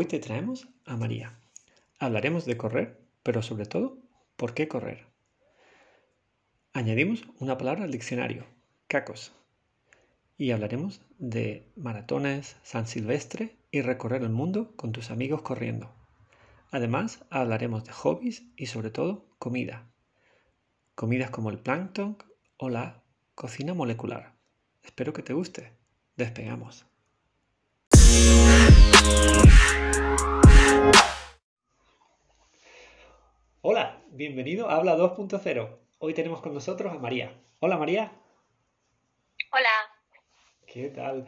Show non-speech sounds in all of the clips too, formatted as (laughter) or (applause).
Hoy te traemos a María. Hablaremos de correr, pero sobre todo, ¿por qué correr? Añadimos una palabra al diccionario, cacos. Y hablaremos de maratones, San Silvestre y recorrer el mundo con tus amigos corriendo. Además, hablaremos de hobbies y sobre todo comida. Comidas como el plancton o la cocina molecular. Espero que te guste. Despegamos. Hola, bienvenido a Habla 2.0. Hoy tenemos con nosotros a María. Hola María. Hola. ¿Qué tal?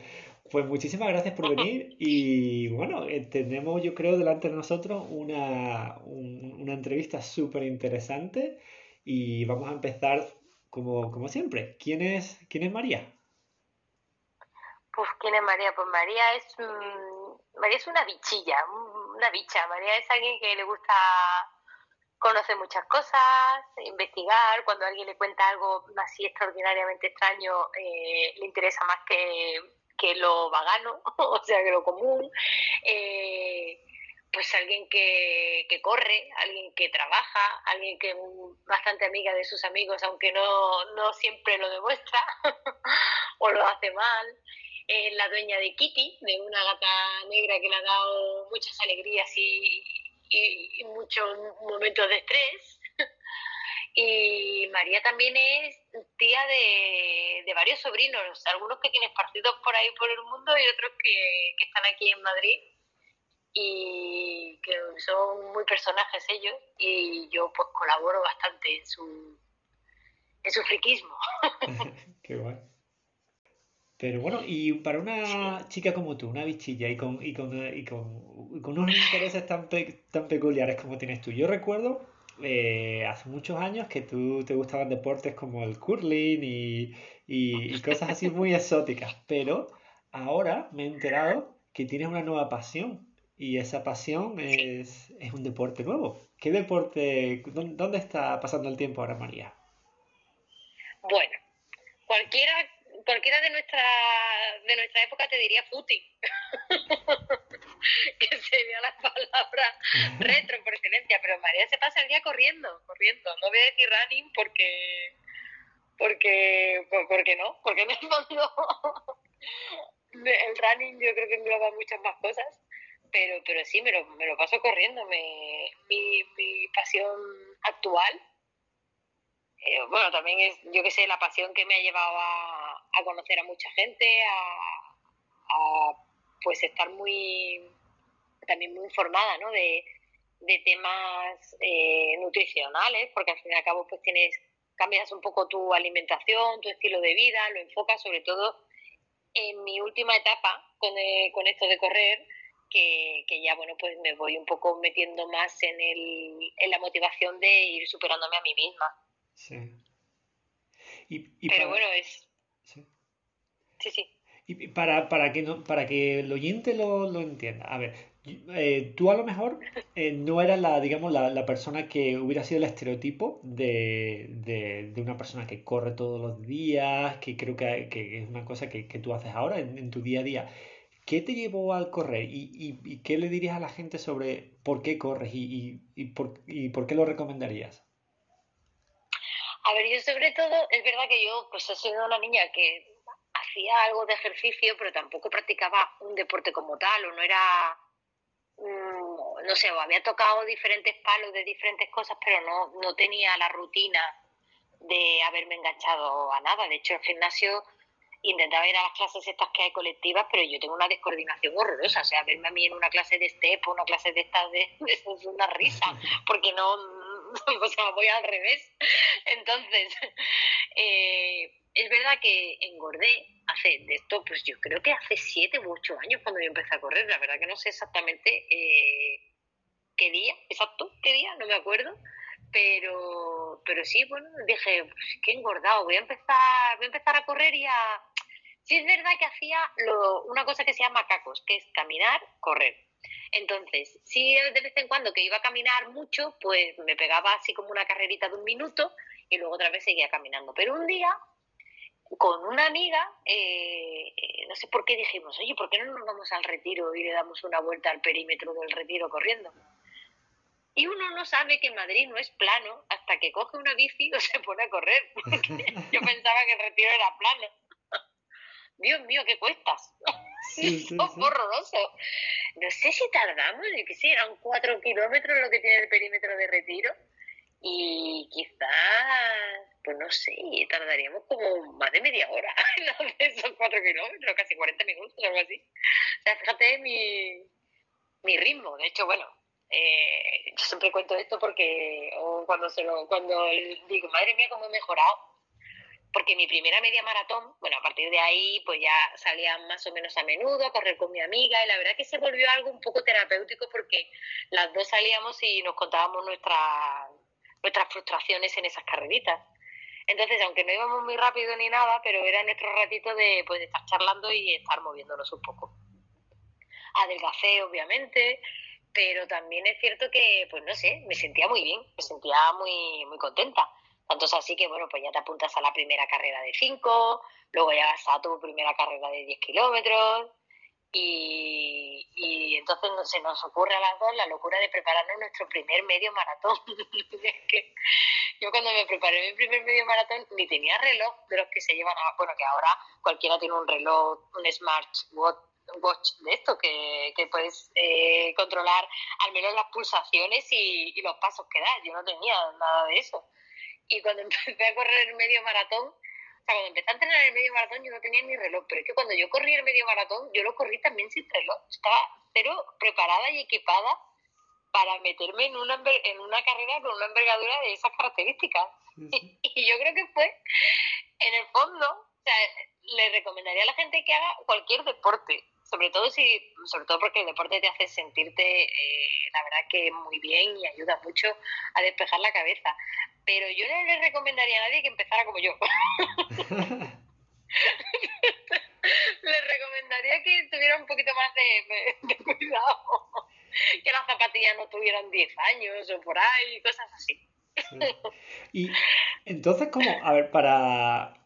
Pues muchísimas gracias por venir y bueno, eh, tenemos yo creo delante de nosotros una, una entrevista súper interesante y vamos a empezar como, como siempre. ¿Quién es, ¿Quién es María? Pues ¿quién es María? Pues María es, María es una bichilla, una bicha. María es alguien que le gusta conoce muchas cosas, investigar, cuando alguien le cuenta algo así extraordinariamente extraño, eh, le interesa más que, que, lo vagano, (laughs) o sea, que lo común. Eh, pues alguien que, que, corre, alguien que trabaja, alguien que es bastante amiga de sus amigos, aunque no, no siempre lo demuestra (laughs) o lo hace mal. Es la dueña de Kitty, de una gata negra que le ha dado muchas alegrías y, y, muchos momentos de estrés. (laughs) Y María también es tía de, varios sobrinos, algunos que tienen partidos por ahí por el mundo y otros que, están aquí en Madrid y que son muy personajes ellos y yo pues colaboro bastante en su en su friquismo. (laughs) (laughs) Qué guay. Pero bueno, y para una chica como tú, una bichilla y con, y con, y con, con unos intereses tan, tan peculiares como tienes tú, yo recuerdo eh, hace muchos años que tú te gustaban deportes como el curling y, y, cosas así (laughs) muy exóticas, pero ahora me he enterado que tienes una nueva pasión y esa pasión es, es un deporte nuevo. ¿Qué deporte, dónde está pasando el tiempo ahora, María? Bueno, cualquiera cualquiera de nuestra de nuestra época te diría footing, (laughs) que sería la palabra retro por excelencia, pero María se pasa el día corriendo, corriendo, no voy a decir running porque porque porque no, porque en el fondo el running yo creo que engloba muchas más cosas, pero pero sí me lo, me lo paso corriendo, me, mi, mi pasión actual eh, bueno, también es, yo que sé, la pasión que me ha llevado a, conocer a mucha gente, a, pues estar muy, también muy informada, ¿no? De, temas eh, nutricionales, porque al fin y al cabo pues tienes, cambias un poco tu alimentación, tu estilo de vida, lo enfocas sobre todo en mi última etapa con, eh, con esto de correr, que, que, ya bueno pues me voy un poco metiendo más en, el, en la motivación de ir superándome a mí misma. Sí. Pero bueno, es... Sí, sí. Y para, para, que no, para que el oyente lo, lo entienda, a ver, eh, tú a lo mejor eh, no eras la, digamos, la, la, persona que hubiera sido el estereotipo de, de, de, una persona que corre todos los días, que creo que, que es una cosa que, que tú haces ahora en, en, tu día a día. ¿Qué te llevó al correr y, y, y, qué le dirías a la gente sobre por qué corres y, y por, por qué lo recomendarías? A ver, yo sobre todo, es verdad que yo pues he sido una niña que hacía algo de ejercicio, pero tampoco practicaba un deporte como tal, o no era, mm, no sé, o había tocado diferentes palos de diferentes cosas, pero no, no tenía la rutina de haberme enganchado a nada. De hecho, el gimnasio intentaba ir a las clases estas que hay colectivas, pero yo tengo una descoordinación horrorosa. O sea, verme a mí en una clase de step o una clase de estas, de, (laughs) es una risa, porque no, (laughs) o sea, voy al revés. Entonces, (laughs) eh, es verdad que engordé hace de esto, pues yo creo que hace siete u ocho años cuando yo empecé a correr. La verdad que no sé exactamente eh, qué día, exacto, qué día, no me acuerdo. Pero, pero sí, bueno, dije, pues que engordado, voy a empezar, voy a empezar a correr y a... Sí es verdad que hacía lo, una cosa que se llama cacos, que es caminar, correr. Entonces, si de vez en cuando que iba a caminar mucho, pues me pegaba así como una carrerita de un minuto y luego otra vez seguía caminando. Pero un día con una amiga, eh, eh, no sé por qué dijimos, oye, ¿por qué no nos vamos al retiro y le damos una vuelta al perímetro del retiro corriendo? Y uno no sabe que Madrid no es plano hasta que coge una bici o (laughs) se pone a correr. (laughs) Yo pensaba que el retiro era plano. Dios mío, qué cuestas. Sí, (laughs) horroroso. No sé si tardamos, que sí, eran cuatro kilómetros lo que tiene el perímetro de retiro. Y quizás, pues no sé, tardaríamos como más de media hora (laughs) en hacer esos cuatro kilómetros, casi 40 minutos o algo así. O sea, fíjate mi, mi ritmo. De hecho, bueno, eh, yo siempre cuento esto porque cuando se lo, cuando digo, madre mía, cómo he mejorado porque mi primera media maratón, bueno, a partir de ahí pues ya salía más o menos a menudo a correr con mi amiga y la verdad que se volvió algo un poco terapéutico porque las dos salíamos y nos contábamos nuestras nuestras frustraciones en esas carreritas. Entonces, aunque no íbamos muy rápido ni nada, pero era nuestro ratito de, pues, estar charlando y estar moviéndonos un poco. Adelgacé, obviamente, pero también es cierto que, pues no sé, me sentía muy bien, me sentía muy, muy contenta. Tanto es así que, bueno, pues ya te apuntas a la primera carrera de 5, luego ya vas a tu primera carrera de 10 kilómetros y, y, entonces se nos ocurre a las dos la locura de prepararnos nuestro primer medio maratón. (laughs) yo cuando me preparé mi primer medio maratón ni tenía reloj de los que se llevan a... Bueno, que ahora cualquiera tiene un reloj, un smartwatch watch de esto, que, que puedes eh, controlar al menos las pulsaciones y, y los pasos que das. Yo no tenía nada de eso. Y cuando (laughs) empecé a correr el medio maratón, cuando empecé a entrenar el medio maratón yo no tenía ni reloj, pero es que cuando yo corrí el medio maratón, yo lo corrí también sin reloj. Estaba cero preparada y equipada para meterme en una, en una carrera con una envergadura de esas características. (laughs) Y, yo creo que fue, en el fondo, o sea, le recomendaría a la gente que haga cualquier deporte, sobre todo si sobre todo porque el deporte te hace sentirte eh, la verdad que muy bien y ayuda mucho a despejar la cabeza. Pero yo no le recomendaría a nadie que empezara como yo. (laughs) Le recomendaría que tuviera un poquito más de, cuidado. Que las zapatillas no tuvieran 10 años o por ahí cosas así. Y (laughs) entonces cómo a ver para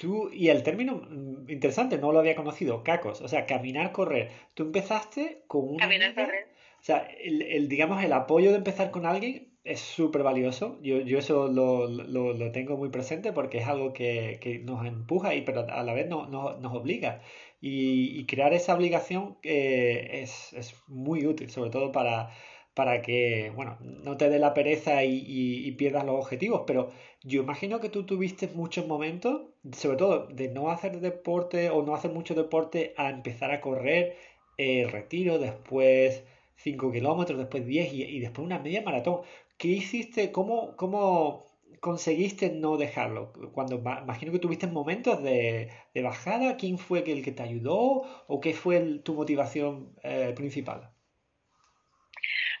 Tú, y el término mm, interesante, no lo había conocido, cacos, o sea, caminar, correr. Tú empezaste con una... Caminar, correr. O sea, el, digamos, el apoyo de empezar con alguien es súper valioso. Yo, yo eso lo, lo, lo, tengo muy presente porque es algo que, que nos empuja y pero a la vez no, no, nos obliga. Y, y, crear esa obligación eh, es, es muy útil, sobre todo para, para que, bueno, no te dé la pereza y, y, pierdas los objetivos, pero yo imagino que tú tuviste muchos momentos, sobre todo de no hacer deporte o no hacer mucho deporte a empezar a correr, eh, retiro, después 5 kilómetros, después 10 y, y, después una media maratón. ¿Qué hiciste? ¿Cómo, cómo conseguiste no dejarlo? Cuando imagino que tuviste momentos de, de bajada, ¿quién fue el que te ayudó o qué fue tu motivación eh, principal?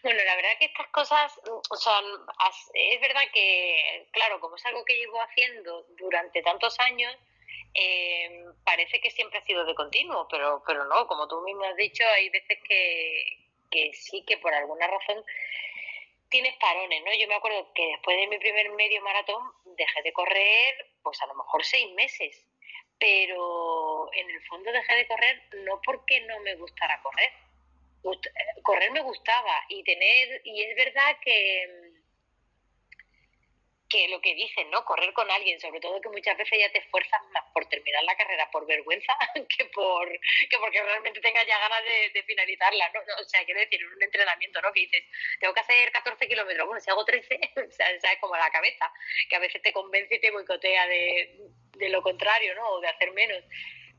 Bueno, la verdad que cosas, o sea, es verdad que, claro, como es algo que llevo haciendo durante tantos años, eh, parece que siempre ha sido de continuo, pero, pero no, como tú mismo has dicho, hay veces que, que sí, que por alguna razón tienes parones, ¿no? Yo me acuerdo que después de mi primer medio maratón dejé de correr, pues a lo mejor seis meses, pero en el fondo dejé de correr no porque no me gustara correr, correr me gustaba y tener, y es verdad que que lo que dicen, ¿no? Correr con alguien, sobre todo que muchas veces ya te esfuerzas más por terminar la carrera por vergüenza (laughs) que por que porque realmente tengas ya ganas de, finalizarla, ¿no? O sea, quiero decir, un entrenamiento, ¿no? Que dices, tengo que hacer 14 kilómetros, bueno, si hago 13, (laughs) o sea, es como la cabeza, que a veces te convence y te boicotea de, de lo contrario, ¿no? O de hacer menos.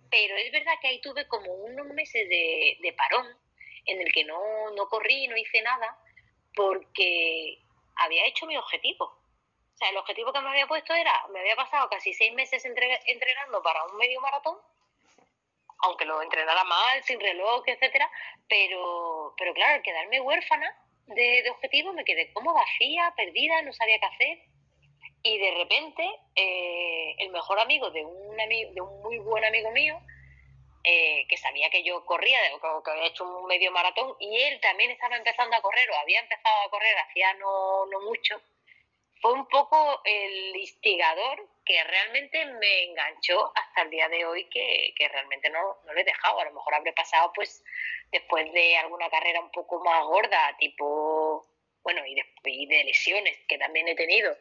Pero es verdad que ahí tuve como unos meses de, de parón, en el que no, no corrí, no hice nada, porque había hecho mi objetivo. O sea, el objetivo que me había puesto era, me había pasado casi seis meses entrenando para un medio maratón, aunque lo entrenara mal, sin reloj, etcétera, pero, pero claro, al quedarme huérfana de, de objetivo me quedé como vacía, perdida, no sabía qué hacer. Y de repente, eh, el mejor amigo de un, amigo, de un muy buen amigo mío eh, que sabía que yo corría, que había hecho un medio maratón, y él también estaba empezando a correr, o había empezado a correr hacía no, no mucho, fue un poco el instigador que realmente me enganchó hasta el día de hoy que, que realmente no, no lo he dejado. A lo mejor habré pasado pues después de alguna carrera un poco más gorda, tipo, bueno, y de, de lesiones que también he tenido,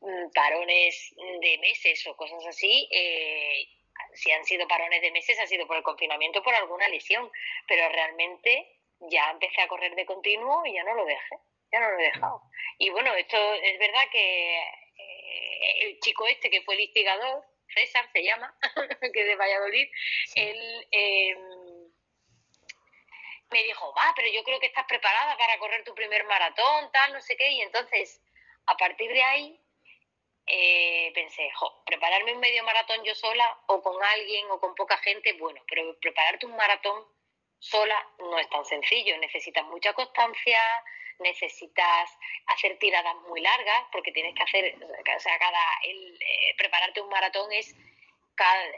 mm, parones de meses o cosas así, eh, si han sido parones de meses ha sido por el confinamiento por alguna lesión, pero realmente ya empecé a correr de continuo y ya no lo dejé, ya no lo he dejado. Y bueno, esto es verdad que eh, el chico este que fue el instigador, César se llama, (laughs) que es de Valladolid, él eh, me dijo, va, pero yo creo que estás preparada para correr tu primer maratón, tal, no sé qué, y entonces, a partir de ahí, eh, pensé, prepararme un medio maratón yo sola o con alguien o con poca gente, bueno, pero prepararte un maratón sola no es tan sencillo, necesitas mucha constancia, necesitas hacer tiradas muy largas, porque tienes que hacer, o sea, cada, el, eh, prepararte un maratón es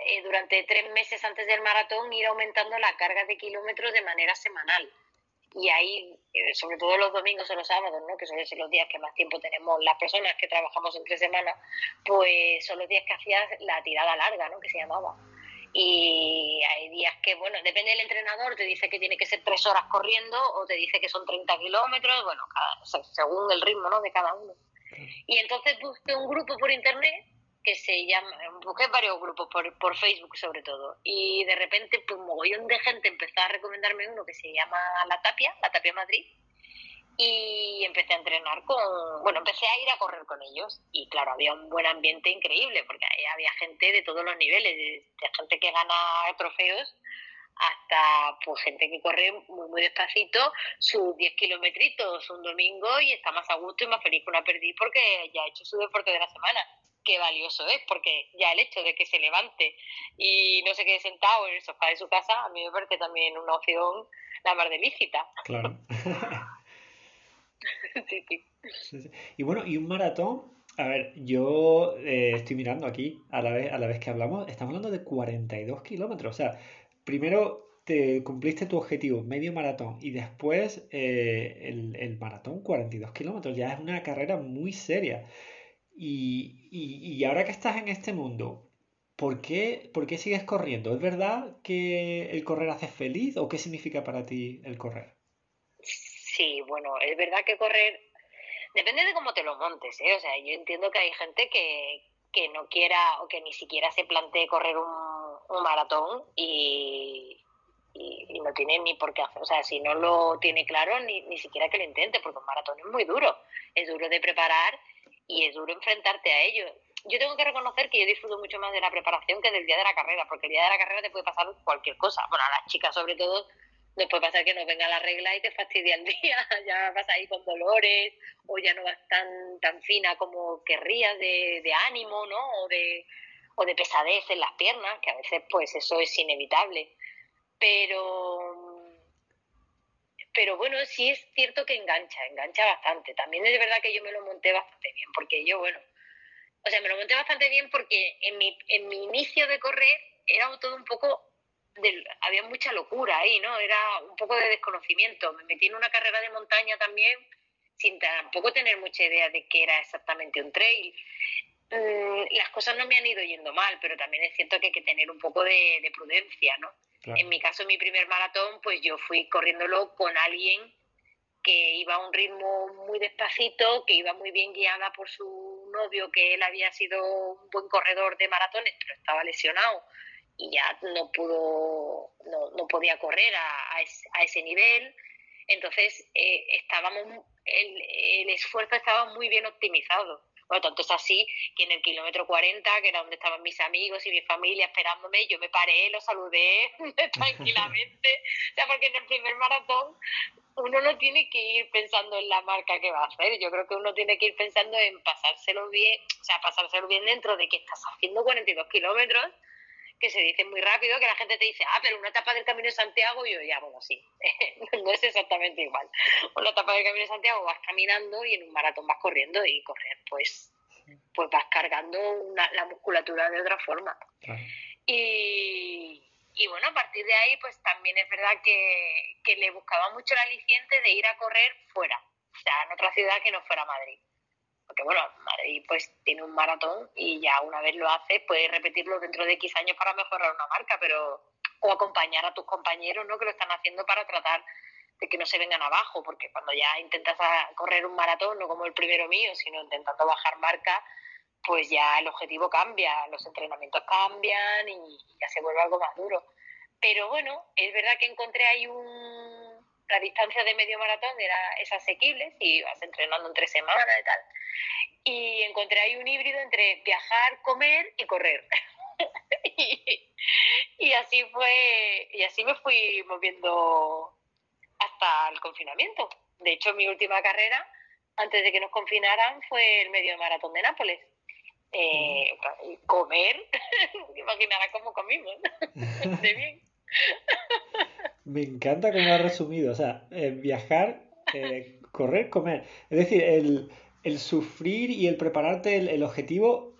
eh, durante tres meses antes del maratón ir aumentando la carga de kilómetros de manera semanal. Y ahí, eh, sobre todo los domingos o los sábados, ¿no? que suelen ser los días que más tiempo tenemos las personas que trabajamos entre semanas, pues son los días que hacías la tirada larga, ¿no? que se llamaba. Y hay días que, bueno, depende del entrenador, te dice que tiene que ser tres horas corriendo o te dice que son 30 kilómetros, bueno, según el ritmo ¿no? de cada uno. Y entonces busqué un grupo por internet que se llama, busqué varios grupos por, por Facebook sobre todo, y de repente pues un mogollón de gente empezó a recomendarme uno que se llama La Tapia, La Tapia Madrid, y empecé a entrenar con, bueno, empecé a ir a correr con ellos y claro, había un buen ambiente increíble porque ahí había gente de todos los niveles, de, gente que gana trofeos hasta pues gente que corre muy muy despacito sus 10 kilometritos un domingo y está más a gusto y más feliz que una perdiz porque ya ha hecho su deporte de la semana qué valioso es, porque ya el hecho de que se levante y no se quede sentado en el sofá de su casa, a mí me parece también una opción la más delícita. Claro. (laughs) sí, sí. Y bueno, y un maratón, a ver, yo eh, estoy mirando aquí a la, vez, a la vez que hablamos, estamos hablando de 42 kilómetros, o sea, primero te cumpliste tu objetivo, medio maratón, y después eh, el, el maratón, 42 kilómetros, ya es una carrera muy seria. Y, y, ahora que estás en este mundo, ¿por qué, ¿por qué sigues corriendo? ¿Es verdad que el correr hace feliz o qué significa para ti el correr? Sí, bueno, es verdad que correr depende de cómo te lo montes, ¿eh? O sea, yo entiendo que hay gente que, que no quiera o que ni siquiera se plantee correr un, un maratón y, y, no tiene ni por qué hacer, o sea, si no lo tiene claro, ni, ni siquiera que lo intente, porque un maratón es muy duro, es duro de preparar y es duro enfrentarte a ello. Yo tengo que reconocer que yo disfruto mucho más de la preparación que del día de la carrera, porque el día de la carrera te puede pasar cualquier cosa. Bueno, a las chicas sobre todo les puede pasar que no venga la regla y te fastidia el (laughs) día, ya vas ahí con dolores o ya no vas tan, tan fina como querrías de, de ánimo, ¿no? O de, o de pesadez en las piernas, que a veces pues eso es inevitable. Pero pero bueno, sí es cierto que engancha, engancha bastante. También es verdad que yo me lo monté bastante bien, porque yo, bueno, o sea, me lo monté bastante bien porque en mi, en mi inicio de correr era todo un poco, de, había mucha locura ahí, ¿no? Era un poco de desconocimiento. Me metí en una carrera de montaña también sin tampoco tener mucha idea de qué era exactamente un trail. Mm, las cosas no me han ido yendo mal, pero también es cierto que hay que tener un poco de, de prudencia, ¿no? En mi caso, mi primer maratón, pues yo fui corriéndolo con alguien que iba a un ritmo muy despacito, que iba muy bien guiada por su novio, que él había sido un buen corredor de maratones, pero estaba lesionado y ya no pudo, no, no podía correr a, a, ese, nivel. Entonces, eh, estábamos, el, el esfuerzo estaba muy bien optimizado. Bueno, tanto es así que en el kilómetro 40, que era donde estaban mis amigos y mi familia esperándome, yo me paré, los saludé (laughs) tranquilamente. O sea, porque en el primer maratón uno no tiene que ir pensando en la marca que va a hacer. Yo creo que uno tiene que ir pensando en pasárselo bien, o sea, pasárselo bien dentro de que estás haciendo 42 kilómetros que se dice muy rápido, que la gente te dice, ah, pero una etapa del Camino de Santiago, y yo ya, bueno, sí, (laughs) no es exactamente igual. Una etapa del Camino de Santiago vas caminando y en un maratón vas corriendo y correr, pues, pues vas cargando la musculatura de otra forma. Y, y bueno, a partir de ahí, pues también es verdad que, que le buscaba mucho el aliciente de ir a correr fuera, o sea, en otra ciudad que no fuera Madrid. Bueno, Madrid pues tiene un maratón y ya una vez lo hace, puedes repetirlo dentro de X años para mejorar una marca, pero o acompañar a tus compañeros, ¿no? Que lo están haciendo para tratar de que no se vengan abajo, porque cuando ya intentas correr un maratón, no como el primero mío, sino intentando bajar marca, pues ya el objetivo cambia, los entrenamientos cambian y ya se vuelve algo más duro. Pero bueno, es verdad que encontré ahí un... La distancia de medio maratón era, es asequible si vas entrenando en tres semanas y tal. Y encontré ahí un híbrido entre viajar, comer y correr. (laughs) y, así fue, y así me fui moviendo hasta el confinamiento. De hecho, mi última carrera, antes de que nos confinaran, fue el medio maratón de Nápoles. Eh, comer, (laughs) imaginarás cómo comimos, (laughs) de bien. Me encanta cómo ha resumido, o sea, eh, viajar, eh, correr, comer. Es decir, el, el, sufrir y el prepararte el, objetivo,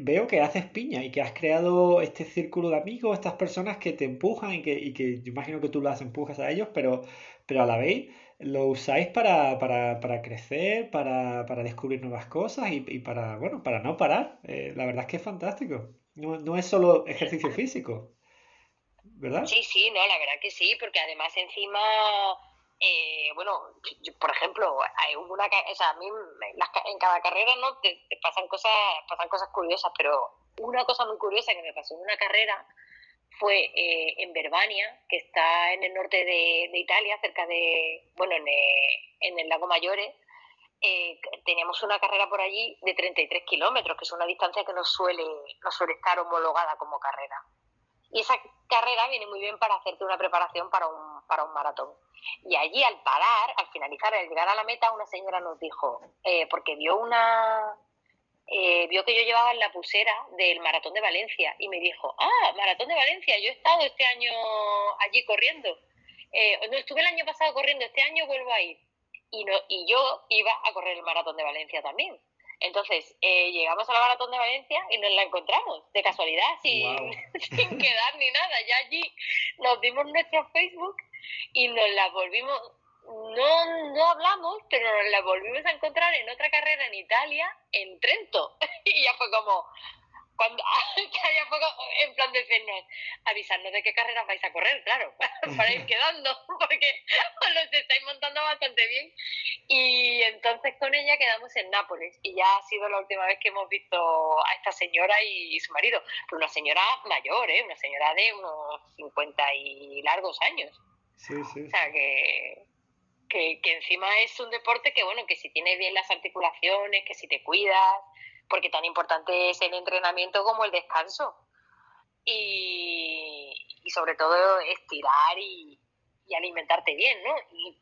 veo que haces piña y que has creado este círculo de amigos, estas personas que te empujan y que, y que yo imagino que tú las empujas a ellos, pero, pero a la vez lo usáis para, para, para crecer, para, para, descubrir nuevas cosas y, y, para, bueno, para no parar. Eh, la verdad es que es fantástico. No, no es solo ejercicio físico, Sí, sí, no, la verdad que sí, porque además encima, eh, bueno, por ejemplo, hay una, o sea, a mí en cada carrera no te, te, pasan cosas, pasan cosas curiosas, pero una cosa muy curiosa que me pasó en una carrera fue eh, en Verbania, que está en el norte de, Italia, cerca de, bueno, en, eh, el lago Maggiore. Eh, teníamos una carrera por allí de 33 kilómetros, que es una distancia que no suele, no suele estar homologada como carrera. Y esa carrera viene muy bien para hacerte una preparación para un, para un maratón. Y allí al parar, al finalizar, al llegar a la meta, una señora nos dijo, porque vio una, eh, vio que yo llevaba la pulsera del Maratón de Valencia y me dijo, ah, Maratón de Valencia, yo he estado este año allí corriendo. Eh, no, estuve el año pasado corriendo, este año vuelvo a ir. Y, no, y yo iba a correr el Maratón de Valencia también. Entonces, eh, llegamos al Maratón de Valencia y nos la encontramos, de casualidad, sin, (laughs) sin quedar ni nada. Ya allí nos dimos nuestro Facebook y nos la volvimos, no, no hablamos, pero nos la volvimos a encontrar en otra carrera en Italia, en Trento. (laughs) y ya fue como, cuando (laughs) ya poco, en plan de decirnos, avisarnos de qué carreras vais a correr, claro, (laughs) para ir quedando, (laughs) porque os los estáis montando bastante bien. Y entonces con ella quedamos en Nápoles y ya ha sido la última vez que hemos visto a esta señora y, su marido. Pero una señora mayor, ¿eh? una señora de unos 50 y largos años. Sí, sí. O sea que que, encima es un deporte que, bueno, que si tienes bien las articulaciones, que si te cuidas, porque tan importante es el entrenamiento como el descanso. Y, sobre todo estirar y, alimentarte bien, ¿no? Y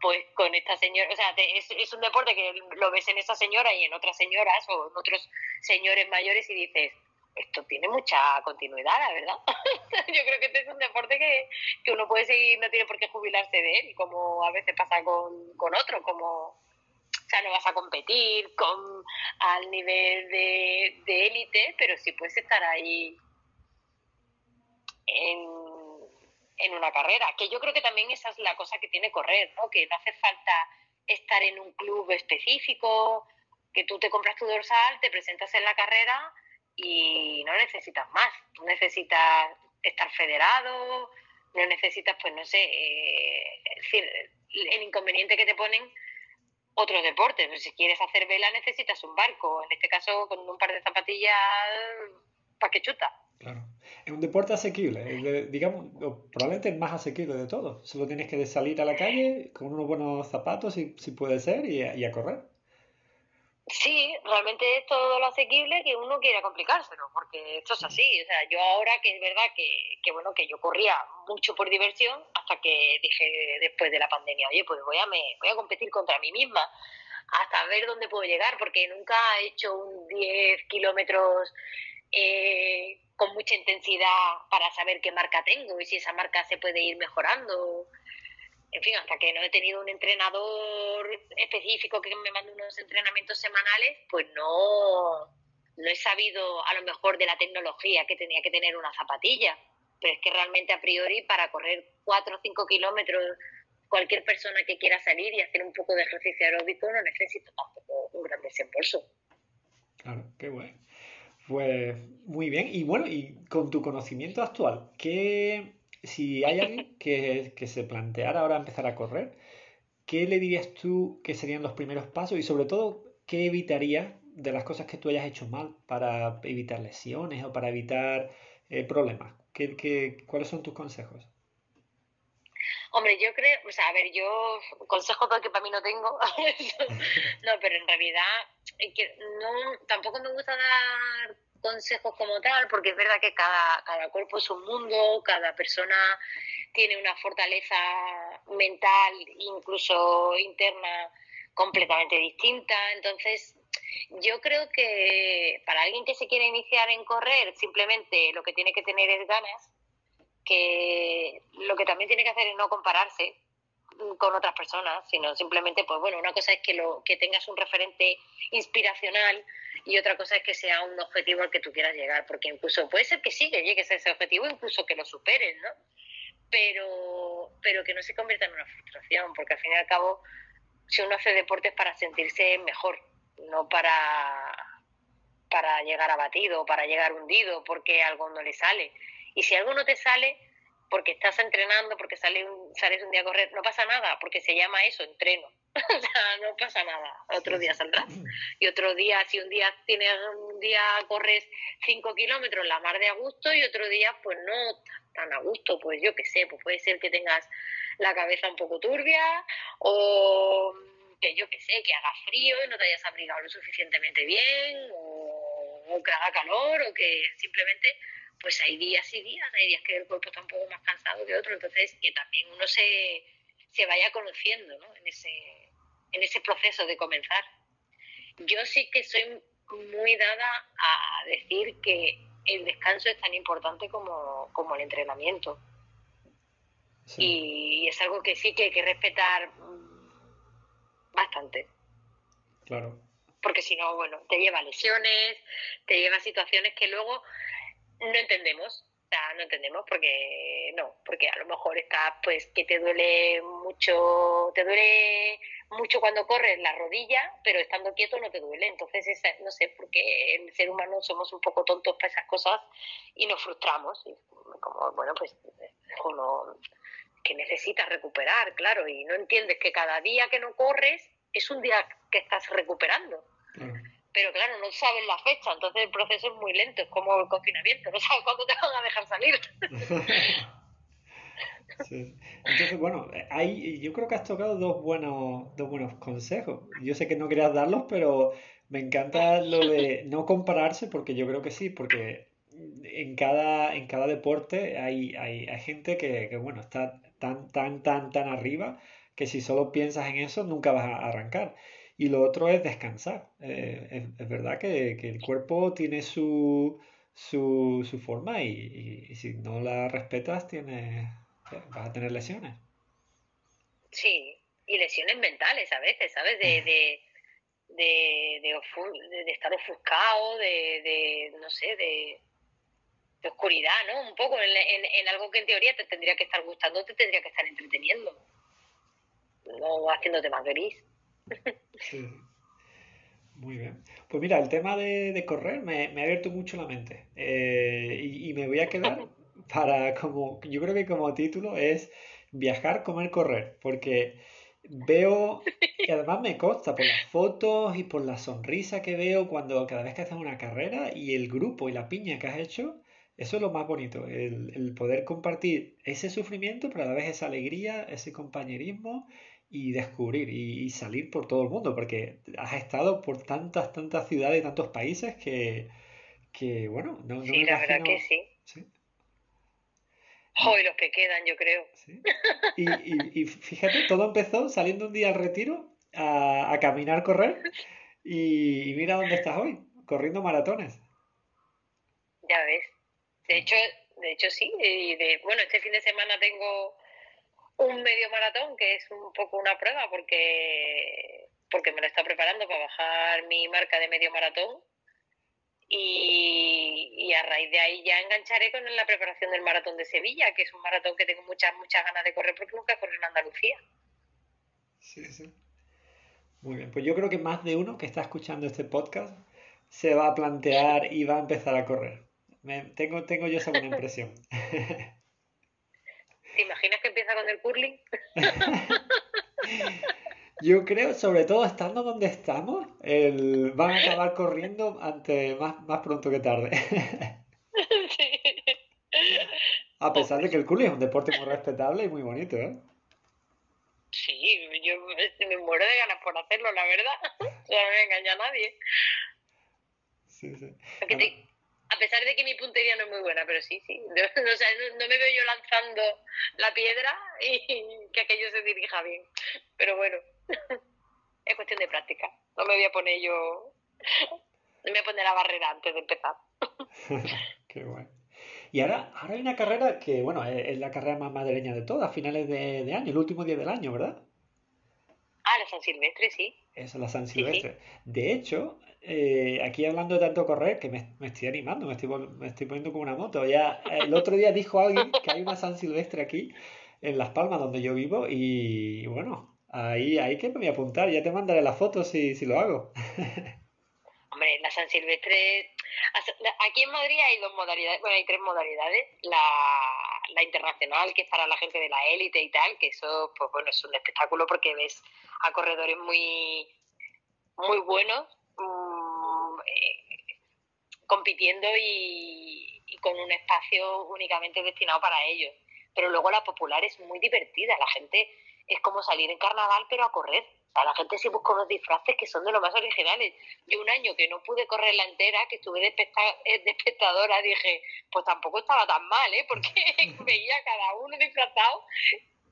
pues con esta señora, o sea, es, es, un deporte que lo ves en esa señora y en otras señoras o en otros señores mayores y dices, esto tiene mucha continuidad, la verdad. (laughs) Yo creo que este es un deporte que, que, uno puede seguir, no tiene por qué jubilarse de él, como a veces pasa con, con otro, como, o sea, no vas a competir con, al nivel de, de élite, pero sí puedes estar ahí en, en una carrera, que yo creo que también esa es la cosa que tiene correr, ¿no? Que no hace falta estar en un club específico, que tú te compras tu dorsal, te presentas en la carrera y no necesitas más, no necesitas estar federado, no necesitas, pues no sé, eh, decir, el inconveniente que te ponen otros deportes. Si quieres hacer vela necesitas un barco, en este caso con un par de zapatillas para que chuta. Claro. Es un deporte asequible, digamos, probablemente el más asequible de todos. Solo tienes que salir a la calle con unos buenos zapatos, si, si puede ser, y a correr. Sí, realmente es todo lo asequible que uno quiera complicárselo, porque esto es así. O sea, yo ahora que es verdad que, que, bueno que yo corría mucho por diversión hasta que dije después de la pandemia, oye, pues voy a me, voy a competir contra mí misma hasta ver dónde puedo llegar, porque nunca he hecho un 10 kilómetros eh, con mucha intensidad para saber qué marca tengo y si esa marca se puede ir mejorando en fin, hasta que no he tenido un entrenador específico que me mande unos entrenamientos semanales, pues no, no he sabido a lo mejor de la tecnología que tenía que tener una zapatilla. Pero es que realmente a priori para correr 4 o 5 kilómetros cualquier persona que quiera salir y hacer un poco de ejercicio aeróbico no necesita tampoco un gran desembolso. Claro, qué bueno. Pues muy bien. Y bueno, y con tu conocimiento actual, ¿qué, si hay alguien que, que se planteara ahora empezar a correr, ¿qué le dirías tú que serían los primeros pasos y sobre todo, qué evitarías de las cosas que tú hayas hecho mal para evitar lesiones o para evitar eh, problemas? ¿Qué, qué, cuáles son tus consejos? Hombre, yo creo, o sea, a ver, yo consejos que para mí no tengo, (laughs) no, pero en realidad no, tampoco me gusta dar consejos como tal, porque es verdad que cada, cada cuerpo es un mundo, cada persona tiene una fortaleza mental, incluso interna, completamente distinta. Entonces, yo creo que para alguien que se quiere iniciar en correr, simplemente lo que tiene que tener es ganas, que lo que también tiene que hacer es no compararse con otras personas, sino simplemente, pues bueno, una cosa es que, lo, que tengas un referente inspiracional y otra cosa es que sea un objetivo al que tú quieras llegar, porque incluso puede ser que sí, que llegues a ese objetivo, incluso que lo superes, ¿no? Pero, pero que no se convierta en una frustración, porque al fin y al cabo, si uno hace deporte es para sentirse mejor, no para, para llegar abatido, para llegar hundido, porque algo no le sale. Y si algo no te sale, porque estás entrenando, porque sale un, sales un día a correr, no pasa nada, porque se llama eso, entreno. (laughs) o sea, no pasa nada. Otro día saldrás. Y otro día, si un día tienes un día corres 5 kilómetros la mar de a gusto y otro día pues no tan a gusto, pues yo qué sé, pues puede ser que tengas la cabeza un poco turbia o que yo qué sé, que haga frío y no te hayas abrigado lo suficientemente bien o que haga calor o que simplemente pues hay días y días, hay días que el cuerpo está un poco más cansado que otro, entonces que también uno se, se vaya conociendo ¿no? en, ese, en ese proceso de comenzar. Yo sí que soy muy dada a decir que el descanso es tan importante como, como el entrenamiento. Y, es algo que sí que hay que respetar bastante. Claro. Porque si no, bueno, te lleva a lesiones, te lleva a situaciones que luego no entendemos. O sea, no entendemos porque no, porque a lo mejor está pues que te duele mucho, te duele mucho cuando corres la rodilla, pero estando quieto no te duele. Entonces, esa, no sé, porque el ser humano somos un poco tontos para esas cosas y nos frustramos. Y como, bueno, pues que necesitas recuperar, claro, y no entiendes que cada día que no corres es un día que estás recuperando pero claro, no sabes la fecha, entonces el proceso es muy lento, es como el confinamiento, no sabes cuándo te van a dejar salir. (laughs) Entonces, bueno, hay, yo creo que has tocado dos buenos, dos buenos consejos. Yo sé que no querías darlos, pero me encanta lo de no compararse, porque yo creo que sí, porque en cada, en cada deporte hay, hay, hay gente que, que, bueno, está tan, tan, tan, tan arriba que si solo piensas en eso nunca vas a arrancar. Y lo otro es descansar. Eh, es, verdad que, el cuerpo tiene su, su, su forma y, si no la respetas tiene, vas a tener lesiones. Sí, y lesiones mentales a veces, ¿sabes? De, de, de, de, estar ofuscado, de, no sé, de, oscuridad, ¿no? Un poco en, en, algo que en teoría te tendría que estar gustando, te tendría que estar entreteniendo, no haciéndote más Muy bien. Pues mira, el tema de, correr me, ha abierto mucho la mente. Eh, y, me voy a quedar (laughs) para como, yo creo que como título es viajar, comer, correr. Porque veo, (laughs) y además me consta por las fotos y por la sonrisa que veo cuando cada vez que haces una carrera y el grupo y la piña que has hecho, eso es lo más bonito, el, el poder compartir ese sufrimiento, pero a la vez esa alegría, ese compañerismo y descubrir y, salir por todo el mundo, porque has estado por tantas, tantas ciudades y tantos países que, que bueno, no, no Sí, la verdad que sí. ¿Sí? los que quedan, yo creo. Y, y, fíjate, todo empezó saliendo un día al retiro a, a caminar, correr, y, mira dónde estás hoy, corriendo maratones. Ya ves. De hecho, de hecho sí, y de, bueno, este fin de semana tengo un medio maratón que es un poco una prueba porque porque me lo está preparando para bajar mi marca de medio maratón Y, a raíz de ahí ya engancharé con la preparación del maratón de Sevilla, que es un maratón que tengo muchas, muchas ganas de correr porque nunca corrido en Andalucía. Sí, sí. Muy bien, pues yo creo que más de uno que está escuchando este podcast se va a plantear y va a empezar a correr. tengo, tengo yo esa buena impresión. (laughs) ¿Te imaginas que empieza con el curling? (laughs) Yo creo, sobre todo estando donde estamos, el, van a acabar corriendo ante más, más pronto que tarde. (laughs) A pesar de que el curling es un deporte muy respetable y muy bonito, ¿eh? Sí, yo me muero de ganas por hacerlo, la verdad. (laughs) No me engaña a nadie. Sí, sí a pesar de que mi puntería no es muy buena, pero sí, sí. (laughs) No, me veo yo lanzando la piedra y que aquello se dirija bien. Pero bueno, (laughs) es cuestión de práctica. No me voy a poner yo. No (laughs) me voy a poner la barrera antes de empezar. Qué guay. Y ahora, ahora hay una carrera que, bueno, es, la carrera más madrileña de todas, a finales de, año, el último día del año, ¿verdad? Ah, la San Silvestre, sí. Eso, la San Silvestre. De hecho, eh, aquí hablando de tanto correr, que me, estoy animando, me estoy, me estoy poniendo como una moto. Ya, el otro día dijo alguien que hay una San Silvestre aquí, en Las Palmas, donde yo vivo, y bueno, ahí, ahí que me voy a apuntar, ya te mandaré la foto si, si lo hago. Hombre, la San Silvestre, aquí en Madrid hay dos modalidades, bueno, hay tres modalidades. La, la internacional, que es para la gente de la élite y tal, que eso, pues bueno, es un espectáculo porque ves a corredores muy, muy buenos Eh, compitiendo y, con un espacio únicamente destinado para ellos. Pero luego la popular es muy divertida, la gente es como salir en carnaval pero a correr. la gente se busca unos disfraces que son de lo más originales. Yo un año que no pude correr la entera, que estuve de, eh, espectadora, dije, pues tampoco estaba tan mal, ¿eh? (laughs) Porque (laughs) veía cada uno disfrazado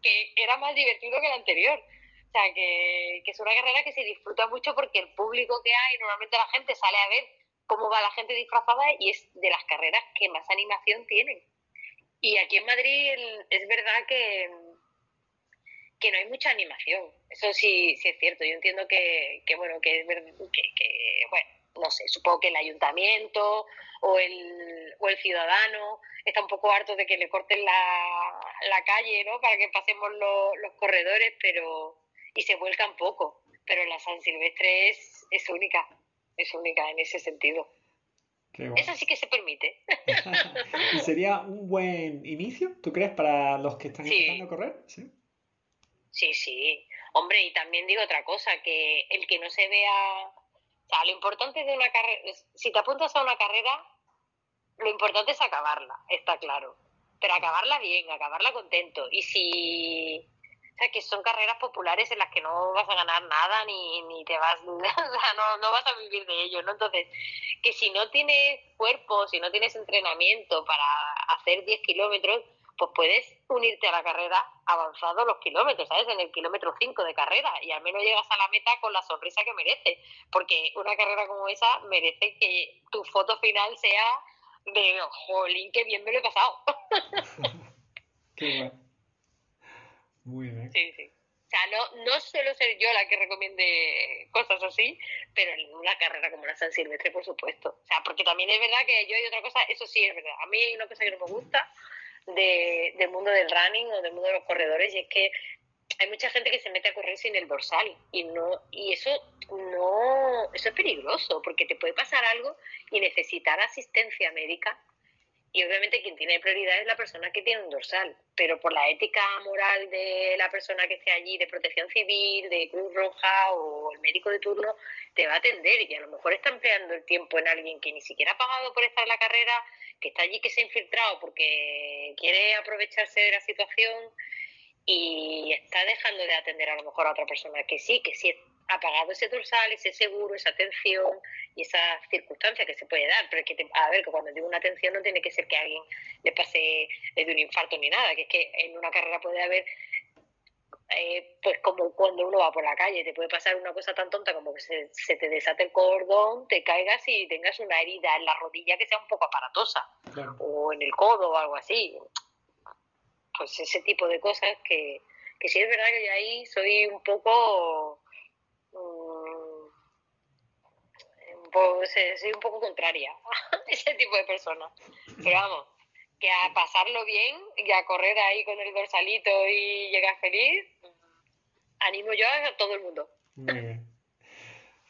que era más divertido que el anterior. O sea, que, es una carrera que se disfruta mucho porque el público que hay, normalmente la gente sale a ver cómo va la gente disfrazada y es de las carreras que más animación tienen. Y aquí en Madrid es verdad que, que no hay mucha animación. Eso sí, sí es cierto. Yo entiendo que, que bueno, que, que, bueno, no sé, supongo que el ayuntamiento o el, o el ciudadano está un poco harto de que le corten la, la calle, ¿no? Para que pasemos los corredores, pero y se vuelcan poco, pero la San Silvestre es, es única, es única en ese sentido. Eso sí que se permite. (laughs) ¿Y sería un buen inicio, tú crees, para los que están empezando a correr? Sí. sí, sí. Hombre, y también digo otra cosa, que el que no se vea... O sea, lo importante de una carrera... Si te apuntas a una carrera, lo importante es acabarla, está claro. Pero acabarla bien, acabarla contento. Y si que son carreras populares en las que no vas a ganar nada ni, ni te vas, (laughs) o sea, no, no vas a vivir de ello, ¿no? Entonces, que si no tienes cuerpo, si no tienes entrenamiento para hacer 10 kilómetros, pues puedes unirte a la carrera avanzado los kilómetros, ¿sabes? En el kilómetro 5 de carrera y al menos llegas a la meta con la sonrisa que merece, porque una carrera como esa merece que tu foto final sea de, jolín, qué bien me lo he pasado. (laughs) qué muy bien. Sí, sí. O sea, no, no suelo ser yo la que recomiende cosas así, pero en una carrera como la San Silvestre, por supuesto. O sea, porque también es verdad que yo hay otra cosa, eso sí es verdad. A mí hay una cosa que no me gusta de, del mundo del running o del mundo de los corredores y es que hay mucha gente que se mete a correr sin el dorsal y no y eso no eso es peligroso porque te puede pasar algo y necesitar asistencia médica y obviamente quien tiene prioridad es la persona que tiene un dorsal, pero por la ética moral de la persona que esté allí, de protección civil, de Cruz Roja o el médico de turno, te va a atender. Y a lo mejor está empleando el tiempo en alguien que ni siquiera ha pagado por estar en la carrera, que está allí, que se ha infiltrado porque quiere aprovecharse de la situación y está dejando de atender a lo mejor a otra persona que sí, que sí ha pagado ese dorsal, ese seguro, esa atención y esa circunstancia que se puede dar. Pero es que, a ver, que cuando digo una atención no tiene que ser que a alguien le pase de un infarto ni nada, que es que en una carrera puede haber, eh, pues como cuando uno va por la calle, te puede pasar una cosa tan tonta como que se, te desate el cordón, te caigas y tengas una herida en la rodilla que sea un poco aparatosa, o en el codo o algo así. Pues ese tipo de cosas que, que sí es verdad que yo ahí soy un poco pues, soy un poco contraria (laughs) a ese tipo de personas. Pero vamos, que a pasarlo bien y a correr ahí con el dorsalito y llegar feliz, animo yo a todo el mundo. Muy bien.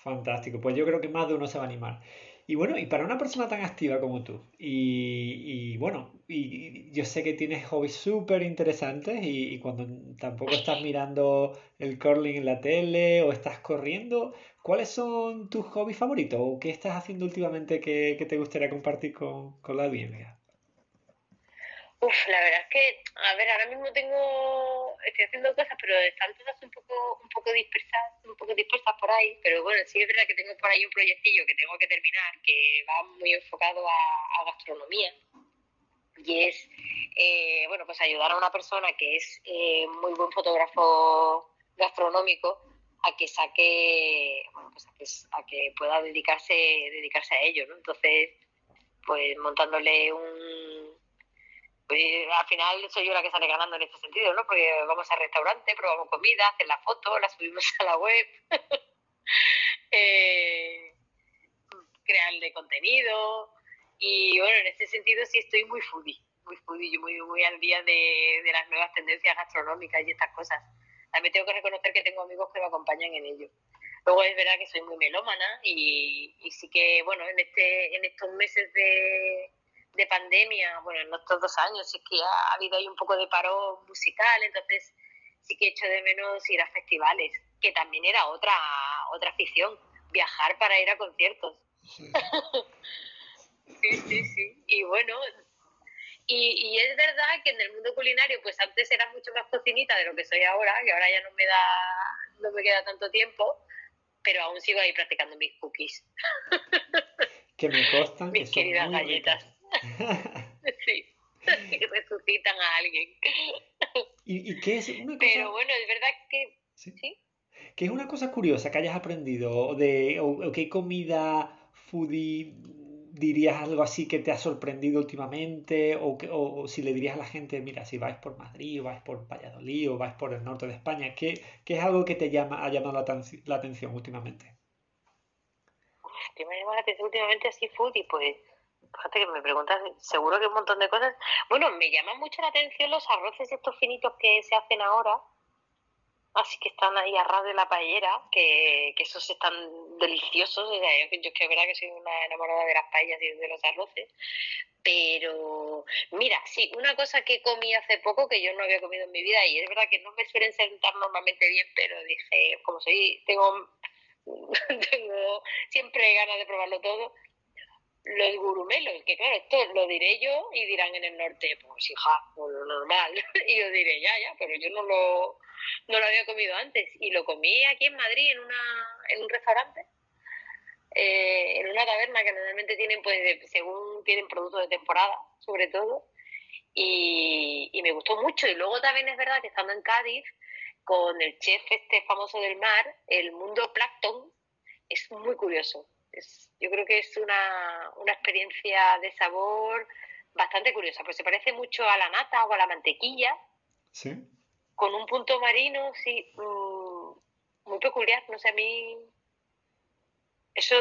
Fantástico. Pues yo creo que más de uno se va a animar. Y bueno, y para una persona tan activa como tú, y, bueno, y, yo sé que tienes hobbies súper interesantes y, cuando tampoco estás mirando el curling en la tele o estás corriendo, ¿cuáles son tus hobbies favoritos o qué estás haciendo últimamente que, te gustaría compartir con, con la audiencia? Uf, la verdad es que, a ver, ahora mismo tengo, estoy haciendo cosas, pero están todas un poco, un poco dispersas, un poco dispersas por ahí. Pero bueno, sí es verdad que tengo por ahí un proyectillo que tengo que terminar, que va muy enfocado a, gastronomía. Y es, eh, bueno, pues ayudar a una persona que es eh, muy buen fotógrafo gastronómico a que saque, bueno, pues a que, pueda dedicarse, dedicarse a ello, ¿no? Entonces, pues montándole un pues al final soy yo la que sale ganando en este sentido, ¿no? Porque vamos al restaurante, probamos comida, hacen la foto, la subimos (laughs) a la web, (laughs) eh, crearle contenido y bueno, en este sentido sí estoy muy foodie, muy foodie, muy, muy al día de, de las nuevas tendencias gastronómicas y estas cosas. También tengo que reconocer que tengo amigos que me acompañan en ello. Luego es verdad que soy muy melómana y, y sí que, bueno, en, este, en estos meses de, de pandemia, bueno, en estos dos años sí que ha habido ahí un poco de paro musical, entonces sí que he hecho de menos ir a festivales, que también era otra, otra afición, viajar para ir a conciertos. Sí, (laughs) sí, sí. Y bueno, y, y, es verdad que en el mundo culinario, pues antes era mucho más cocinita de lo que soy ahora, que ahora ya no me da, no me queda tanto tiempo, pero aún sigo ahí practicando mis cookies. Que me costan. mis queridas galletas. sí, (laughs) que resucitan a alguien. ¿Y, qué es una cosa... Pero bueno, es verdad que... ¿Sí? ¿Qué es una cosa curiosa que hayas aprendido? De, o, qué comida foodie dirías algo así que te ha sorprendido últimamente? O, o, si le dirías a la gente, mira, si vais por Madrid o vais por Valladolid o vais por el norte de España, ¿qué, qué es algo que te llama, ha llamado la, la atención últimamente? ¿Qué me ha llamado la atención últimamente así foodie? Pues fíjate que me preguntas, seguro que un montón de cosas. Bueno, me llaman mucho la atención los arroces estos finitos que se hacen ahora, así que están ahí a ras de la paellera, que, que esos están deliciosos. yo, es que es verdad que soy una enamorada de las paellas y de los arroces. Pero, mira, sí, una cosa que comí hace poco que yo no había comido en mi vida, y es verdad que no me suelen sentar normalmente bien, pero dije, como soy, tengo, (laughs) tengo siempre ganas de probarlo todo los gurumelos, que claro, esto lo diré yo y dirán en el norte, pues hija, pues lo normal. (laughs) y yo diré, ya, ya, pero yo no lo, no lo había comido antes. Y lo comí aquí en Madrid, en, una, en un restaurante, eh, en una taberna que normalmente tienen, pues, según tienen productos de temporada, sobre todo. Y, y me gustó mucho. Y luego también es verdad que estando en Cádiz, con el chef este famoso del mar, el mundo plancton, es muy curioso yo creo que es una, una experiencia de sabor bastante curiosa, pues se parece mucho a la nata o a la mantequilla. Sí. Con un punto marino, sí, mm, muy peculiar. No sé, a mí. Eso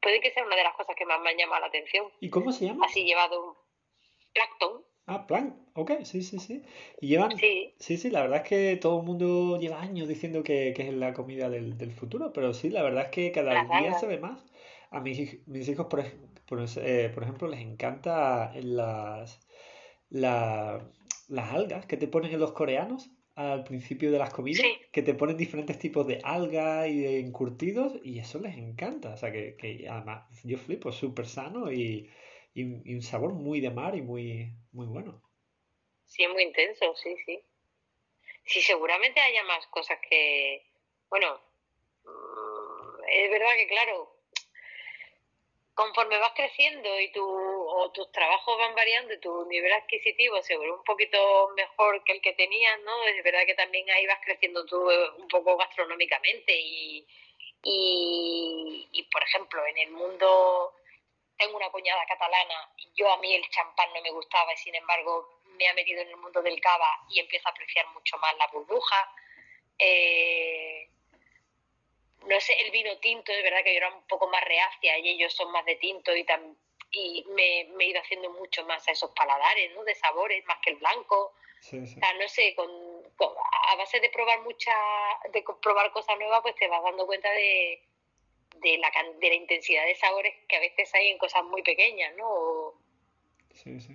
puede que sea una de las cosas que más me han llamado la atención. ¿Y cómo se llama? Así llevado plancton. Ah, plan, ok, sí, sí, sí. Y llevan, sí. sí, sí, la verdad es que todo el mundo lleva años diciendo que, que es la comida del, del, futuro, pero sí, la verdad es que cada día se ve más. A mis, mis hijos, por, por, eh, por ejemplo, les encanta las, la, las algas que te ponen en los coreanos al principio de las comidas, que te ponen diferentes tipos de algas y de encurtidos, y eso les encanta. O sea, que, que además yo flipo, súper sano y y, un sabor muy de mar y muy, muy bueno. Sí, es muy intenso, sí, sí. Sí, seguramente haya más cosas que, bueno, mm, es verdad que claro, conforme vas creciendo y tu, o tus trabajos van variando y tu nivel adquisitivo se un poquito mejor que el que tenías, ¿no? Es verdad que también ahí vas creciendo tú eh, un poco gastronómicamente y, y, por ejemplo, en el mundo tengo una cuñada catalana yo a mí el champán no me gustaba y sin embargo me ha metido en el mundo del cava y empiezo a apreciar mucho más la burbuja. Eh, no sé, el vino tinto, es verdad que yo era un poco más reacia y ellos son más de tinto y, tan, y me, me, he ido haciendo mucho más a esos paladares, ¿no? De sabores, más que el blanco. O sea, no sé, con, a base de probar mucha, de probar cosas nuevas, pues te vas dando cuenta de, de, la, de la intensidad de sabores que a veces hay en cosas muy pequeñas, ¿no? Sí, sí.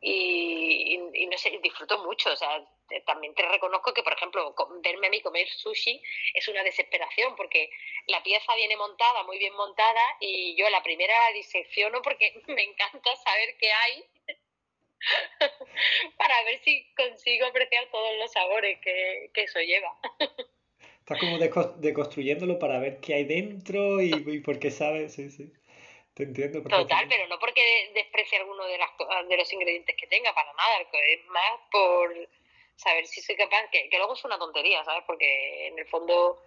Y, y, no sé, disfruto mucho, o sea, también te reconozco que, por ejemplo, verme a mí comer sushi es una desesperación porque la pieza viene montada, muy bien montada, y yo la primera la disecciono porque (laughs) me encanta saber qué hay (laughs) para ver si consigo apreciar todos los sabores que, eso lleva. (laughs) Estás como deconstruyéndolo para ver qué hay dentro y, y por qué sabes, sí, sí. Te entiendo. Total, pero no porque desprecie alguno de, las, de los ingredientes que tenga, para nada. Es más por saber si soy capaz, que, luego es una tontería, ¿sabes? Porque en el fondo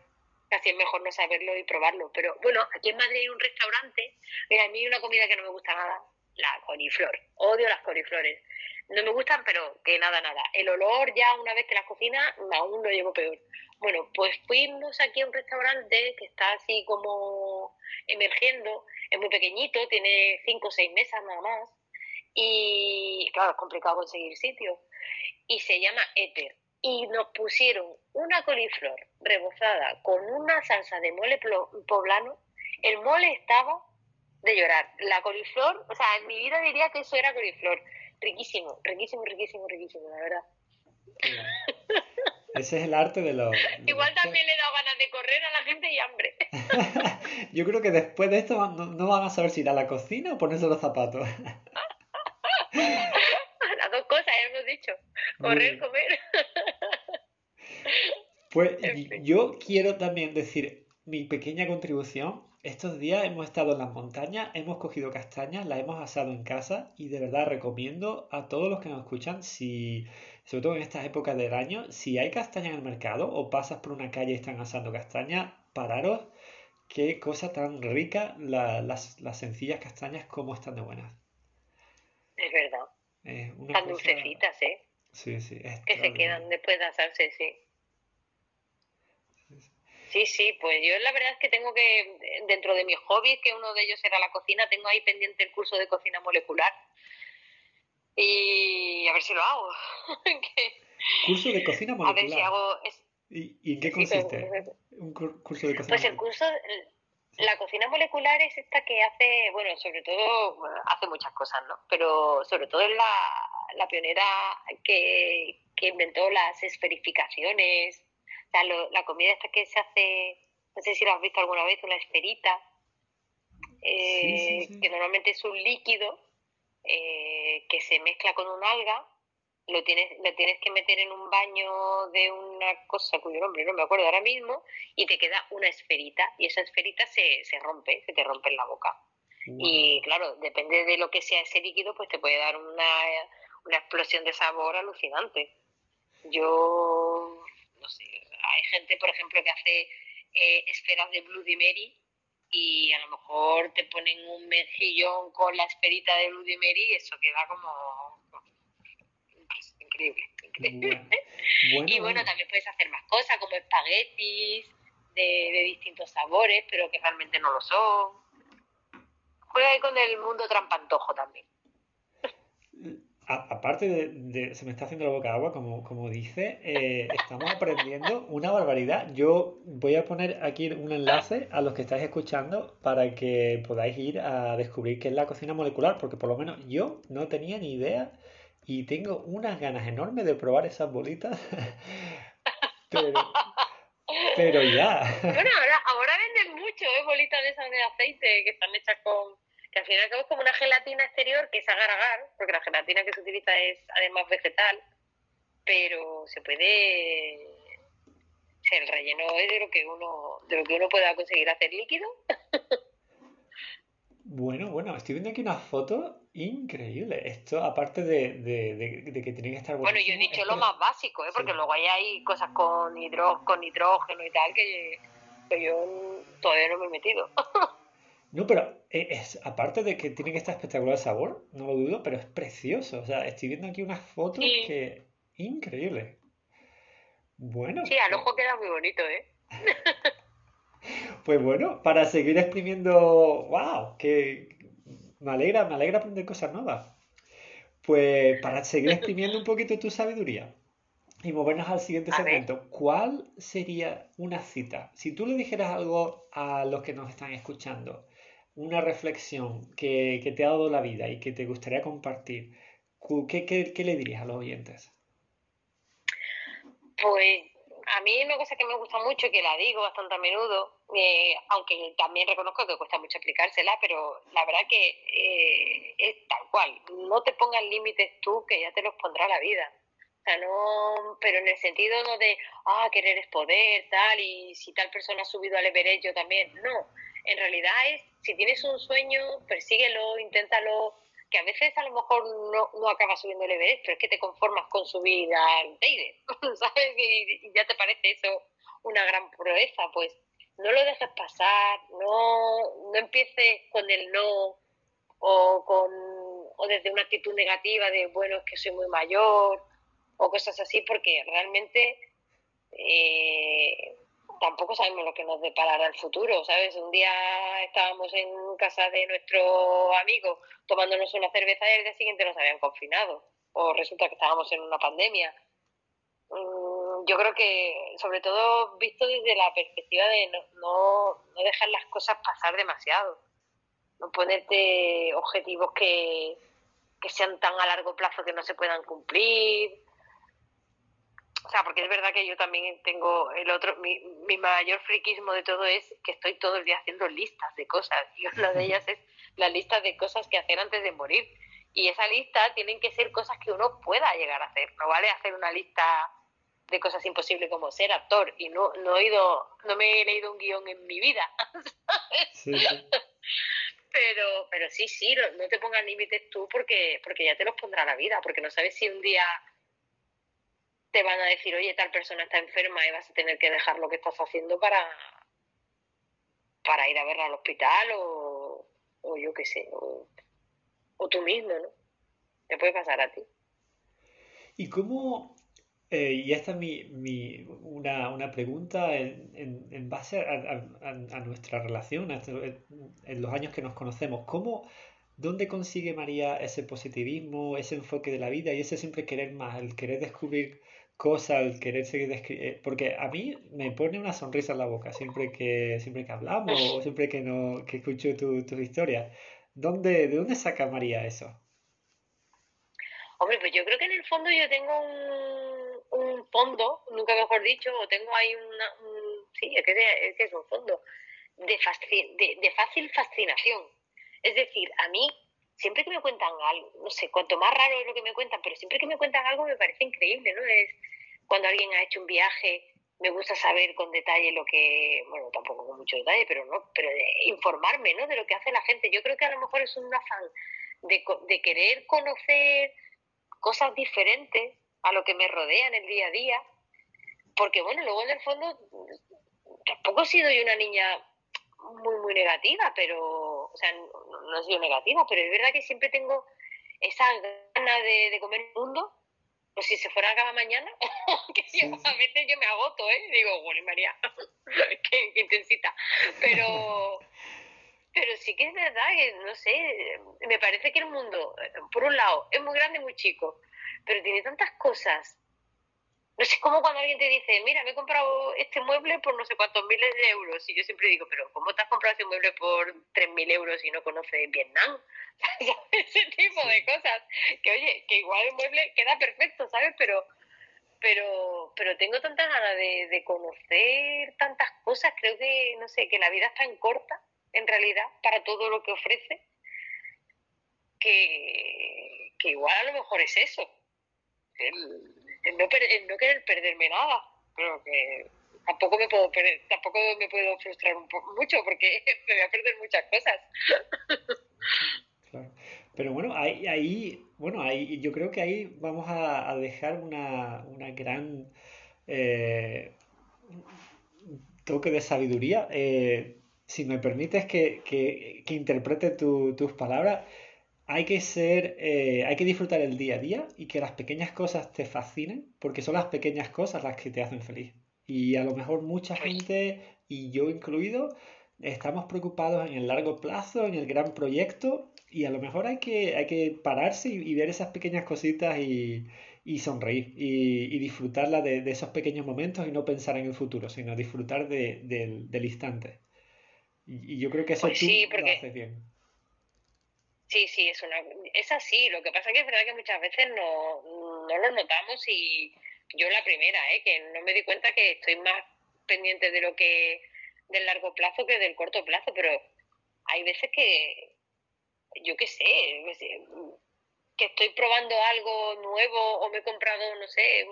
casi es mejor no saberlo y probarlo. Pero bueno, aquí en Madrid hay un restaurante, mira, a mí hay una comida que no me gusta nada, la coliflor. Odio las coliflores. No me gustan, pero que nada, nada. El olor ya una vez que las cocinas, aún lo llevo peor. Bueno, pues fuimos aquí a un restaurante que está así como emergiendo, es muy pequeñito, tiene cinco o seis mesas nada más. Y claro, es complicado conseguir sitio y se llama Éter. Y nos pusieron una coliflor rebozada con una salsa de mole poblano. El mole estaba de llorar. La coliflor, o sea, en mi vida diría que eso era coliflor. Riquísimo, riquísimo, riquísimo, riquísimo, la verdad. Ese es el arte de los... Igual también le da ganas de correr a la gente y hambre. (laughs) Yo creo que después de esto no, no, van a saber si ir a la cocina o ponerse los zapatos. (laughs) Las dos cosas, hemos dicho. Correr, comer. (laughs) Pues yo quiero también decir mi pequeña contribución. Estos días hemos estado en las montañas, hemos cogido castañas, las hemos asado en casa y de verdad recomiendo a todos los que nos escuchan, si, sobre todo en estas épocas del año, si hay castaña en el mercado o pasas por una calle y están asando castañas, pararos. Qué cosa tan rica las, las sencillas castañas, cómo están de buenas. Es verdad. Tan dulcecitas, ¿eh? Sí, sí. que se quedan después de asarse, sí. Sí, sí, pues yo la verdad es que tengo que, dentro de mis hobbies, que uno de ellos era la cocina, tengo ahí pendiente el curso de cocina molecular. Y a ver si lo hago. (laughs) Curso de cocina molecular. A ver si hago... ¿Y, en qué consiste? Un curso de cocina Pues el curso, la cocina molecular es esta que hace, bueno, sobre todo, hace muchas cosas, ¿no? Pero sobre todo es la, pionera que, inventó las esferificaciones, o sea, la comida esta que se hace, no sé si lo has visto alguna vez, una esferita, eh, que normalmente es un líquido eh, que se mezcla con un alga lo tienes, lo tienes que meter en un baño de una cosa cuyo nombre no me acuerdo ahora mismo y te queda una esferita y esa esferita se, se rompe, se te rompe en la boca. Y claro, depende de lo que sea ese líquido, pues te puede dar una, una explosión de sabor alucinante. Yo, no sé, hay gente, por ejemplo, que hace eh, esferas de Bloody Mary y a lo mejor te ponen un mejillón con la esferita de Bloody Mary y eso queda como increíble. (laughs) y bueno, también puedes hacer más cosas como espaguetis de, distintos sabores, pero que realmente no lo son. Juega ahí con el mundo trampantojo también. aparte de, se me está haciendo la boca agua, como, como dice, eh, estamos aprendiendo una barbaridad. Yo voy a poner aquí un enlace a los que estáis escuchando para que podáis ir a descubrir qué es la cocina molecular, porque por lo menos yo no tenía ni idea y tengo unas ganas enormes de probar esas bolitas. (laughs) pero, ya. Bueno, (laughs) ahora, ahora venden mucho, ¿eh? Bolitas de esas de aceite que están hechas con. que al final es como una gelatina exterior que es agar agar, porque la gelatina que se utiliza es además vegetal, pero se puede. el relleno es de lo que uno, de lo que uno pueda conseguir hacer líquido. (laughs) Bueno, bueno, estoy viendo aquí una foto increíble. Esto, aparte de, de, que tiene que estar Bueno, yo he dicho lo más básico, ¿eh? porque luego hay cosas con, hidro, con nitrógeno y tal que, yo todavía no me he metido. (laughs) No, pero eh, es, aparte de que tiene que estar espectacular el sabor, no lo dudo, pero es precioso. O sea, estoy viendo aquí unas fotos que. increíble. Bueno. Sí, al pues ojo queda muy bonito, ¿eh? (laughs) Pues bueno, para seguir exprimiendo, wow, que me alegra, me alegra aprender cosas nuevas. Pues para seguir exprimiendo un poquito tu sabiduría y movernos al siguiente segmento, ¿cuál sería una cita? Si tú le dijeras algo a los que nos están escuchando, una reflexión que, te ha dado la vida y que te gustaría compartir, ¿qué, qué le dirías a los oyentes? Pues a mí una cosa que me gusta mucho, y que la digo bastante a menudo, eh, aunque también reconozco que cuesta mucho explicársela, pero la verdad que eh, es tal cual. No te pongas límites tú, que ya te los pondrá la vida. O sea, no, pero en el sentido no de, ah, querer es poder, tal, y si tal persona ha subido al Everest, yo también. No, en realidad es, si tienes un sueño, persíguelo, inténtalo, que a veces a lo mejor no, no acabas subiendo el Everest, pero es que te conformas con subir al Teide, (laughs) ¿sabes? Y, ya te parece eso una gran proeza, pues no lo dejes pasar, no, no empieces con el no o con o desde una actitud negativa de bueno es que soy muy mayor o cosas así porque realmente eh, tampoco sabemos lo que nos deparará el futuro, ¿sabes? Un día estábamos en casa de nuestro amigo tomándonos una cerveza y el día siguiente nos habían confinado. O resulta que estábamos en una pandemia. Mm, yo creo que, sobre todo visto desde la perspectiva de no, no, no dejar las cosas pasar demasiado. No ponerte objetivos que, que sean tan a largo plazo que no se puedan cumplir o sea, porque es verdad que yo también tengo el otro, mi, mi mayor friquismo de todo es que estoy todo el día haciendo listas de cosas y una de ellas es la lista de cosas que hacer antes de morir. Y esa lista tienen que ser cosas que uno pueda llegar a hacer, no vale hacer una lista de cosas imposibles como ser actor y no, no he ido, no me he leído un guion en mi vida. (laughs) Pero, pero sí, sí, no te pongas límites tú porque, porque ya te los pondrá la vida, porque no sabes si un día te van a decir, oye, tal persona está enferma y vas a tener que dejar lo que estás haciendo para, para ir a verla al hospital o, o yo qué sé, o, tú mismo, ¿no? Te puede pasar a ti. ¿Y cómo, eh, y esta es mi, mi, una, una pregunta en, en, base a, a, nuestra relación, en los años que nos conocemos, ¿cómo, dónde consigue María ese positivismo, ese enfoque de la vida y ese siempre querer más, el querer descubrir cosa, el querer seguir eh, porque a mí me pone una sonrisa en la boca siempre que, siempre que hablamos o siempre que, no, que escucho tus tu historias. ¿Dónde, ¿De dónde saca María eso? Hombre, pues yo creo que en el fondo yo tengo un, un fondo, nunca mejor dicho, o tengo ahí una, un, sí, es que, es que es un fondo de, de, de fácil fascinación. Es decir, a mí siempre que me cuentan algo, no sé, cuanto más raro es lo que me cuentan, pero siempre que me cuentan algo me parece increíble, ¿no? Es cuando alguien ha hecho un viaje, me gusta saber con detalle lo que, bueno, tampoco con mucho detalle, pero no, pero informarme, ¿no? De lo que hace la gente. Yo creo que a lo mejor es un afán de, de querer conocer cosas diferentes a lo que me rodea en el día a día, porque bueno, luego en el fondo tampoco he sido yo una niña muy, muy negativa, pero, sea, no, no he sido negativa, pero es verdad que siempre tengo esa gana de, de comer el mundo, pues si se fuera a acabar mañana, (laughs) que a veces yo me agoto, ¿eh? Digo, bueno, María, (laughs) qué, intensita. Pero, (laughs) pero sí que es verdad que, no sé, me parece que el mundo, por un lado, es muy grande y muy chico, pero tiene tantas cosas no sé, como cuando alguien te dice, mira, me he comprado este mueble por no sé cuántos miles de euros. Y yo siempre digo, pero ¿cómo te has comprado este mueble por 3.000 euros y no conoces Vietnam? (laughs) (laughs) Ese tipo de cosas. Que oye, que igual el mueble queda perfecto, ¿sabes? Pero pero pero tengo tantas ganas de, de conocer tantas cosas. Creo que, no sé, que la vida es tan corta, en realidad, para todo lo que ofrece, que, que igual a lo mejor es eso. El, no, no querer perderme nada, pero que tampoco me puedo tampoco me puedo frustrar un poco, mucho porque (laughs) me voy a perder muchas cosas. Claro. Pero bueno, ahí, ahí, bueno, ahí, yo creo que ahí vamos a, dejar una, una gran eh, toque de sabiduría. Eh, si me permites que, que interprete tus palabras, hay que ser, eh, hay que disfrutar el día a día y que las pequeñas cosas te fascinen, porque son las pequeñas cosas las que te hacen feliz. Y a lo mejor mucha gente y yo incluido, estamos preocupados en el largo plazo, en el gran proyecto, y a lo mejor hay que, hay que pararse y, ver esas pequeñas cositas y, sonreír y, disfrutarla de, esos pequeños momentos y no pensar en el futuro, sino disfrutar del instante. Y, yo creo que eso pues tú lo haces bien. Sí, sí, es, una, es así. Lo que pasa es que es verdad que muchas veces no, no lo notamos y yo la primera, ¿eh? que no me di cuenta que estoy más pendiente de lo que del largo plazo que del corto plazo, pero hay veces que, yo qué sé, que estoy probando algo nuevo o me he comprado, no sé,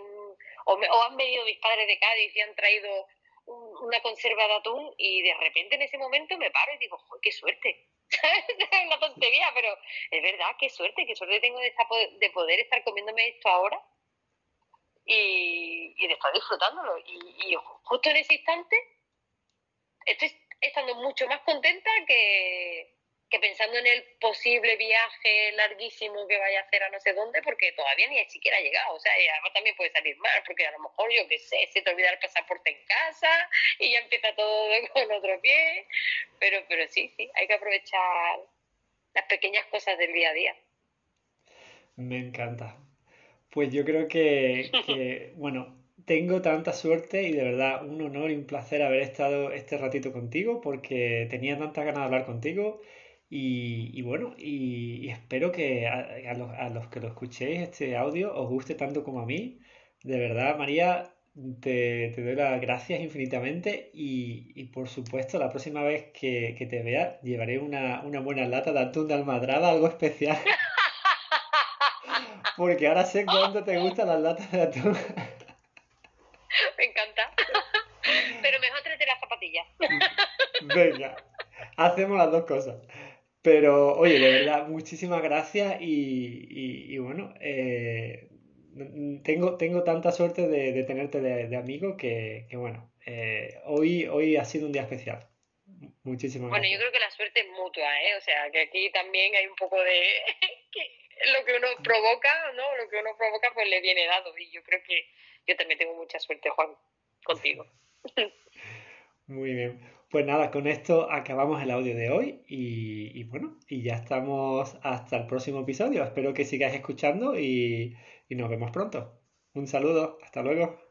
o, o han venido mis padres de Cádiz y han traído una conserva de atún y de repente en ese momento me paro y digo, qué suerte! Es (laughs) una tontería, pero es verdad, qué suerte, qué suerte tengo de, de poder estar comiéndome esto ahora y, y de estar disfrutándolo. Y, y justo en ese instante estoy estando mucho más contenta que, que pensando en el posible viaje larguísimo que vaya a hacer a no sé dónde, porque todavía ni siquiera ha llegado. O sea, y además también puede salir mal, porque a lo mejor, yo qué sé, se te olvida el pasaporte en casa y ya empieza todo (laughs) con otro pie. Pero, pero sí, sí, hay que aprovechar las pequeñas cosas del día a día. Me encanta. Pues yo creo que, que (laughs) bueno, tengo tanta suerte y de verdad un honor y un placer haber estado este ratito contigo porque tenía tantas ganas de hablar contigo y, bueno, y, espero que a, los, que lo escuchéis este audio os guste tanto como a mí. De verdad, María, te, doy las gracias infinitamente y, por supuesto la próxima vez que, te vea llevaré una, buena lata de atún de almadraba, algo especial. (laughs) Porque ahora sé cuánto te gustan las latas de atún. Me encanta. Pero mejor tráete las zapatillas. Venga, hacemos las dos cosas. Pero, oye, de verdad, muchísimas gracias y, bueno, eh, tengo, tengo tanta suerte de, tenerte de, amigo que, bueno, eh, hoy, hoy ha sido un día especial. Muchísimas gracias. Bueno, yo creo que la suerte es mutua, ¿eh? O sea, que aquí también hay un poco de... (laughs) lo que uno provoca, ¿no? Lo que uno provoca, pues le viene dado. Y yo creo que yo también tengo mucha suerte, Juan, contigo. (laughs) Muy bien. Pues nada, con esto acabamos el audio de hoy y, bueno, y ya estamos hasta el próximo episodio. Espero que sigáis escuchando y, y nos vemos pronto. Un saludo, hasta luego.